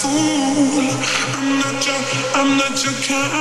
fool. I'm not your, I'm not your kind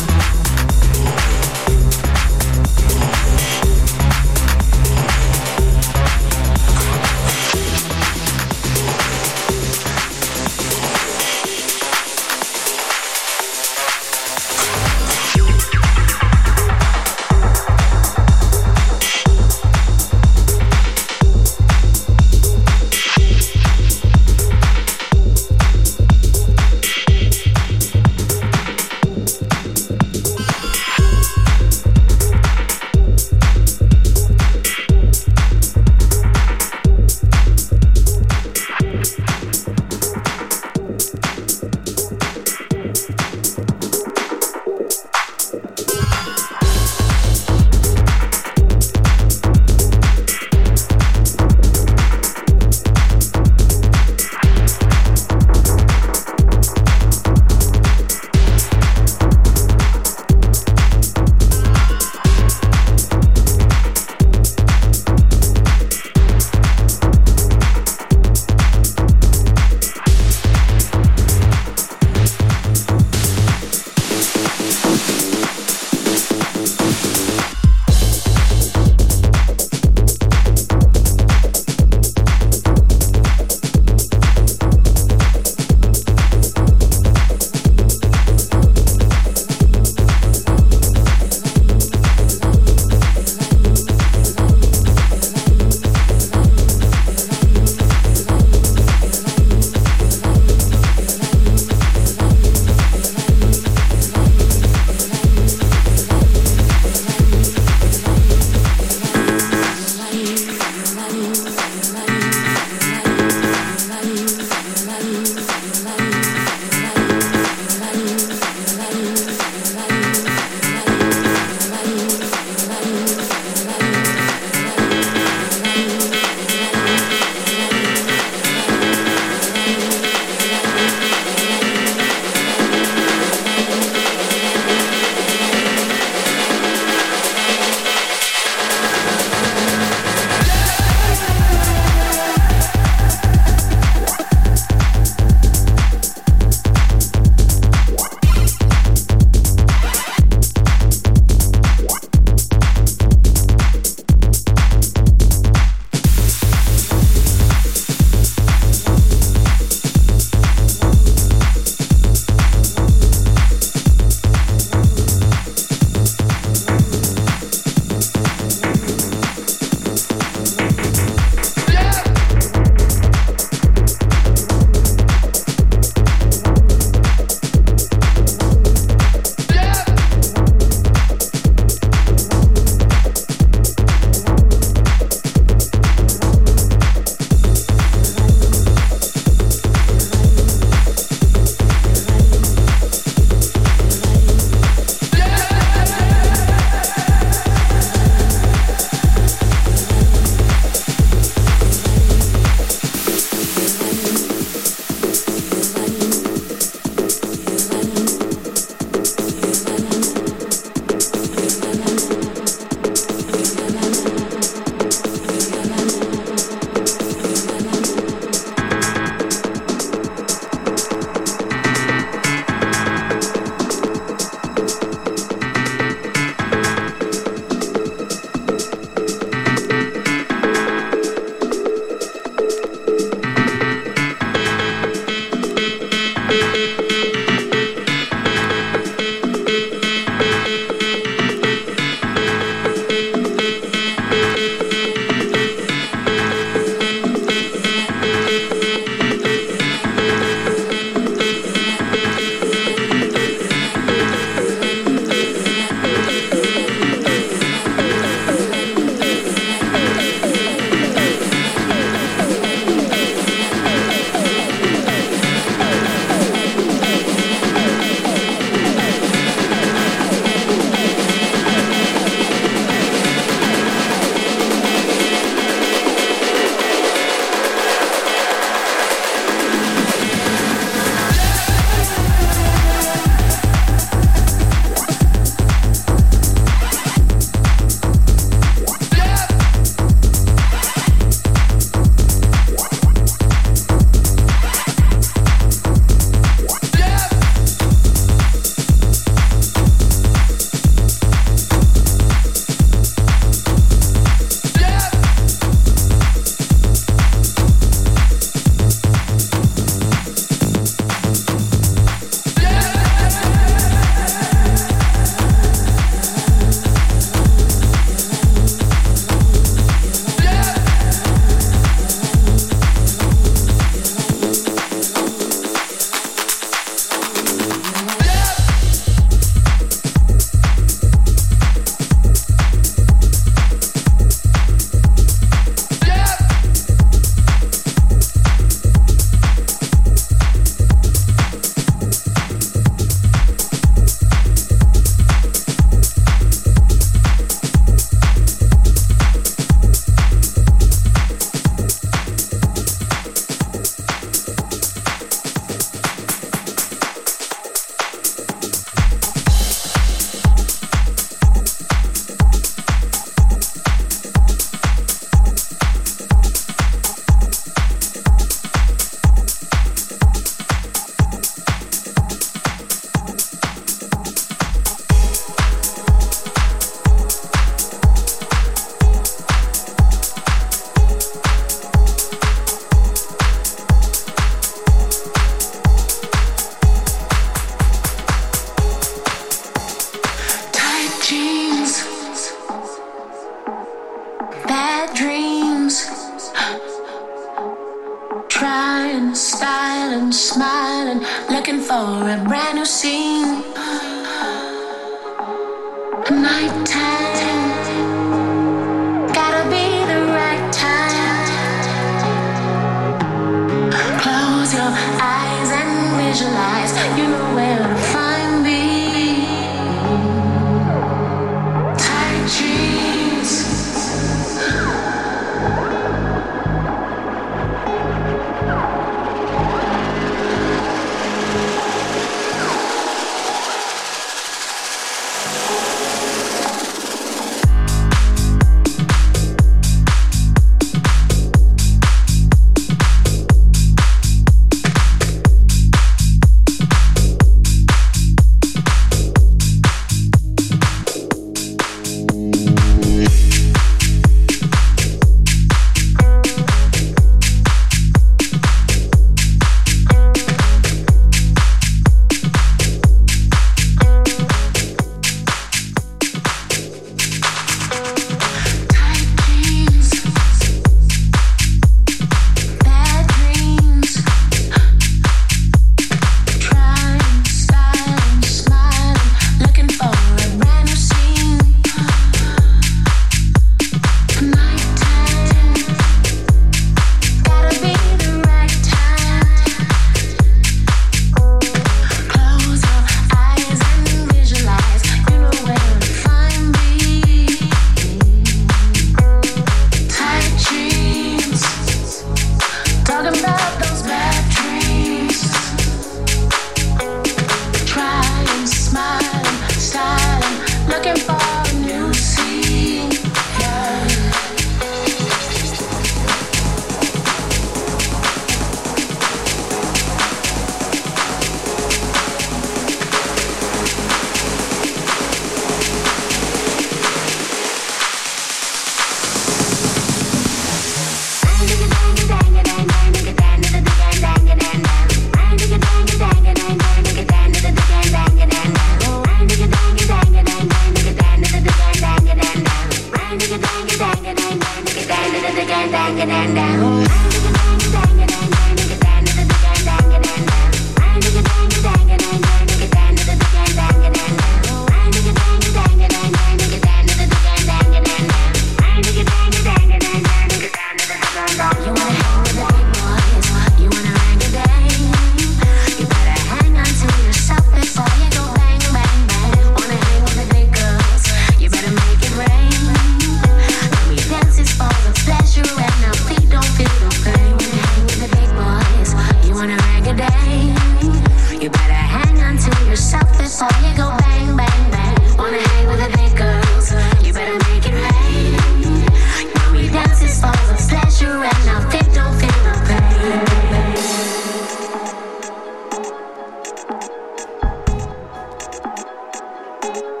You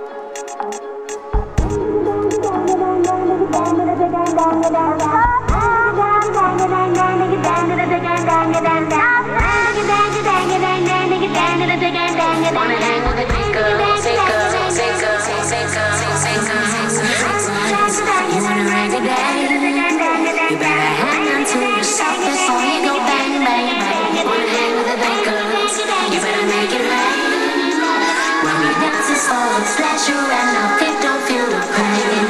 better solid you, and our feet don't feel the pain.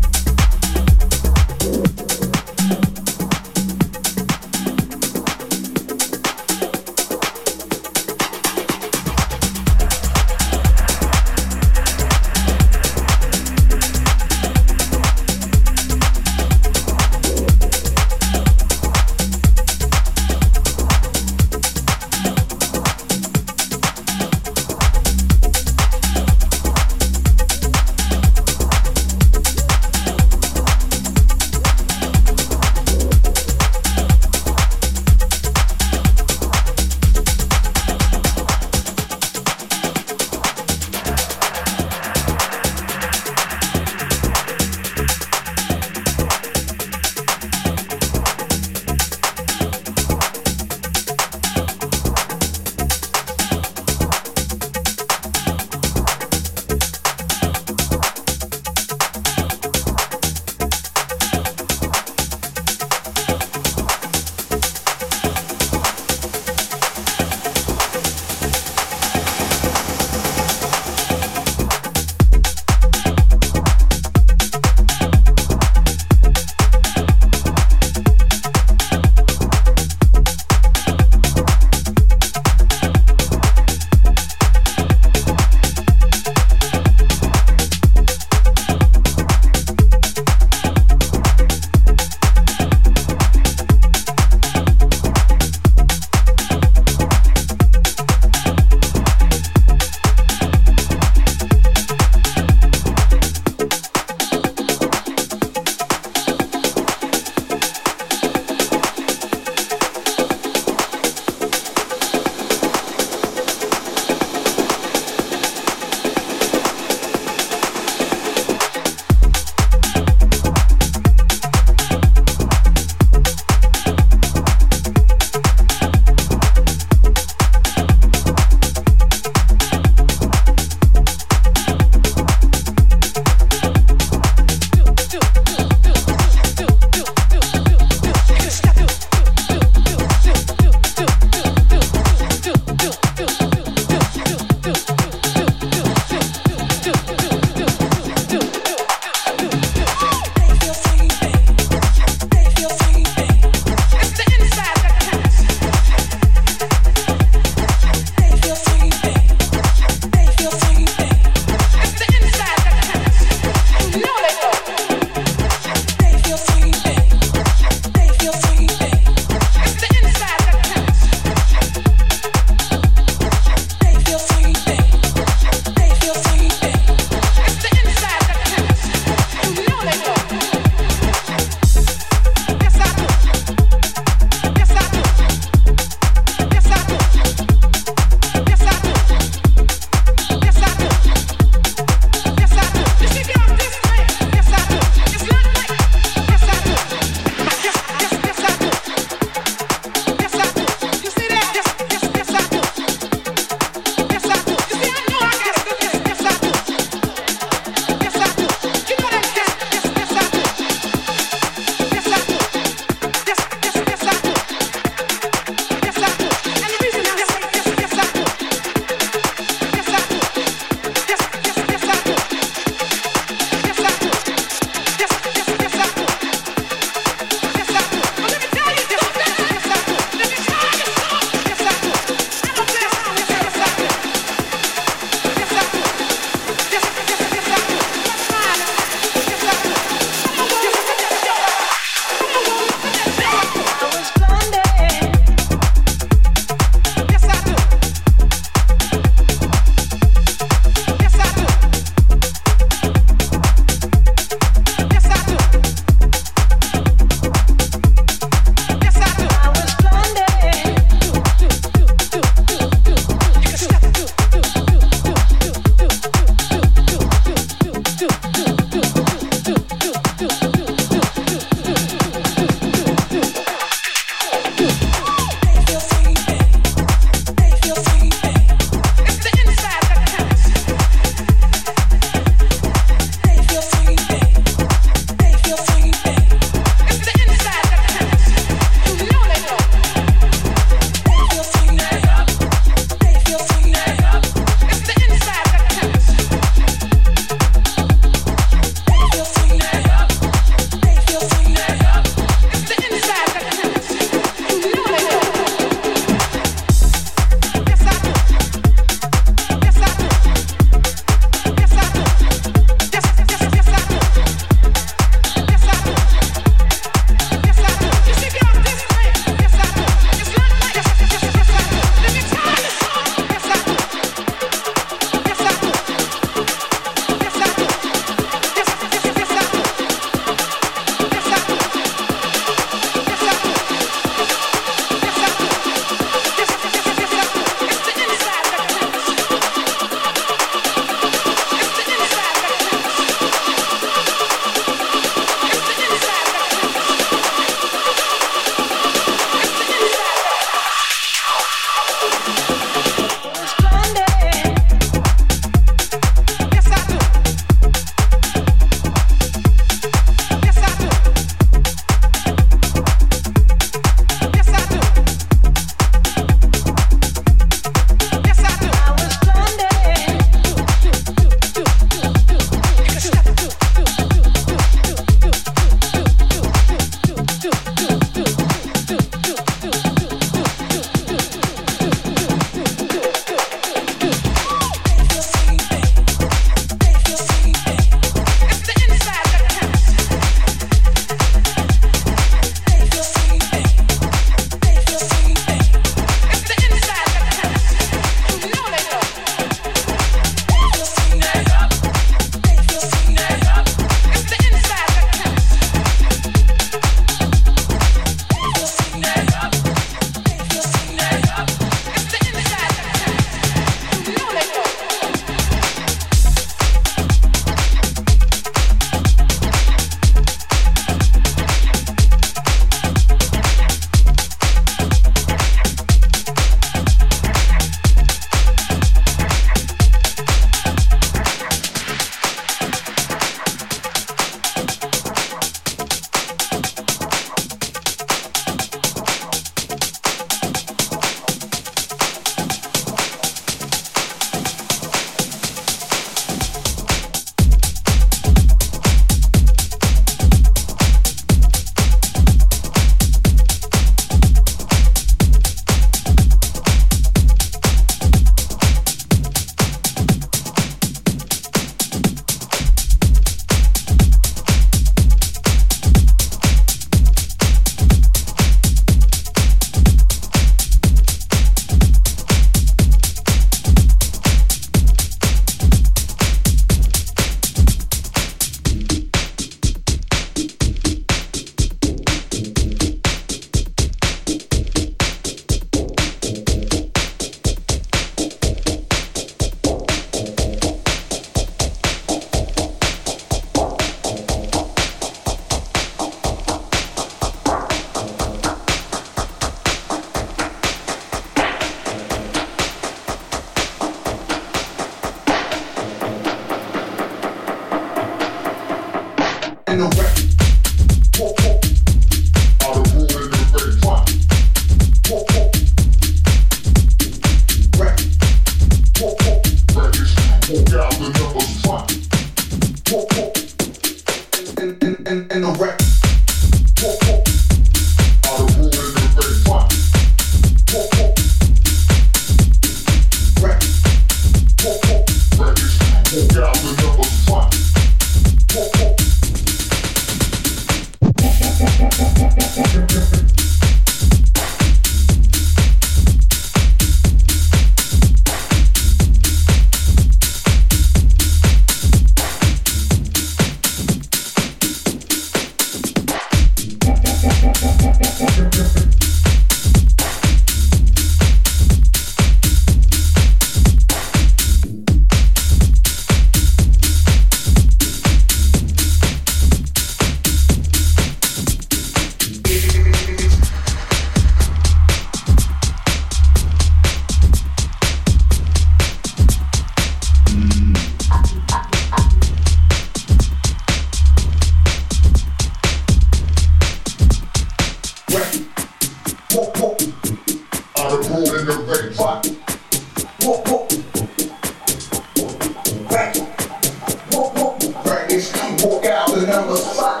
the numbers.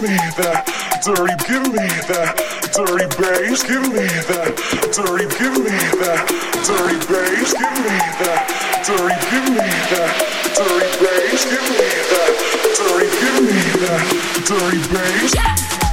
give me that dirty, give me that dirty bass, give me that dirty, give me that dirty bass, give me that dirty, give me that dirty bass, give me that dirty, give me that dirty bass.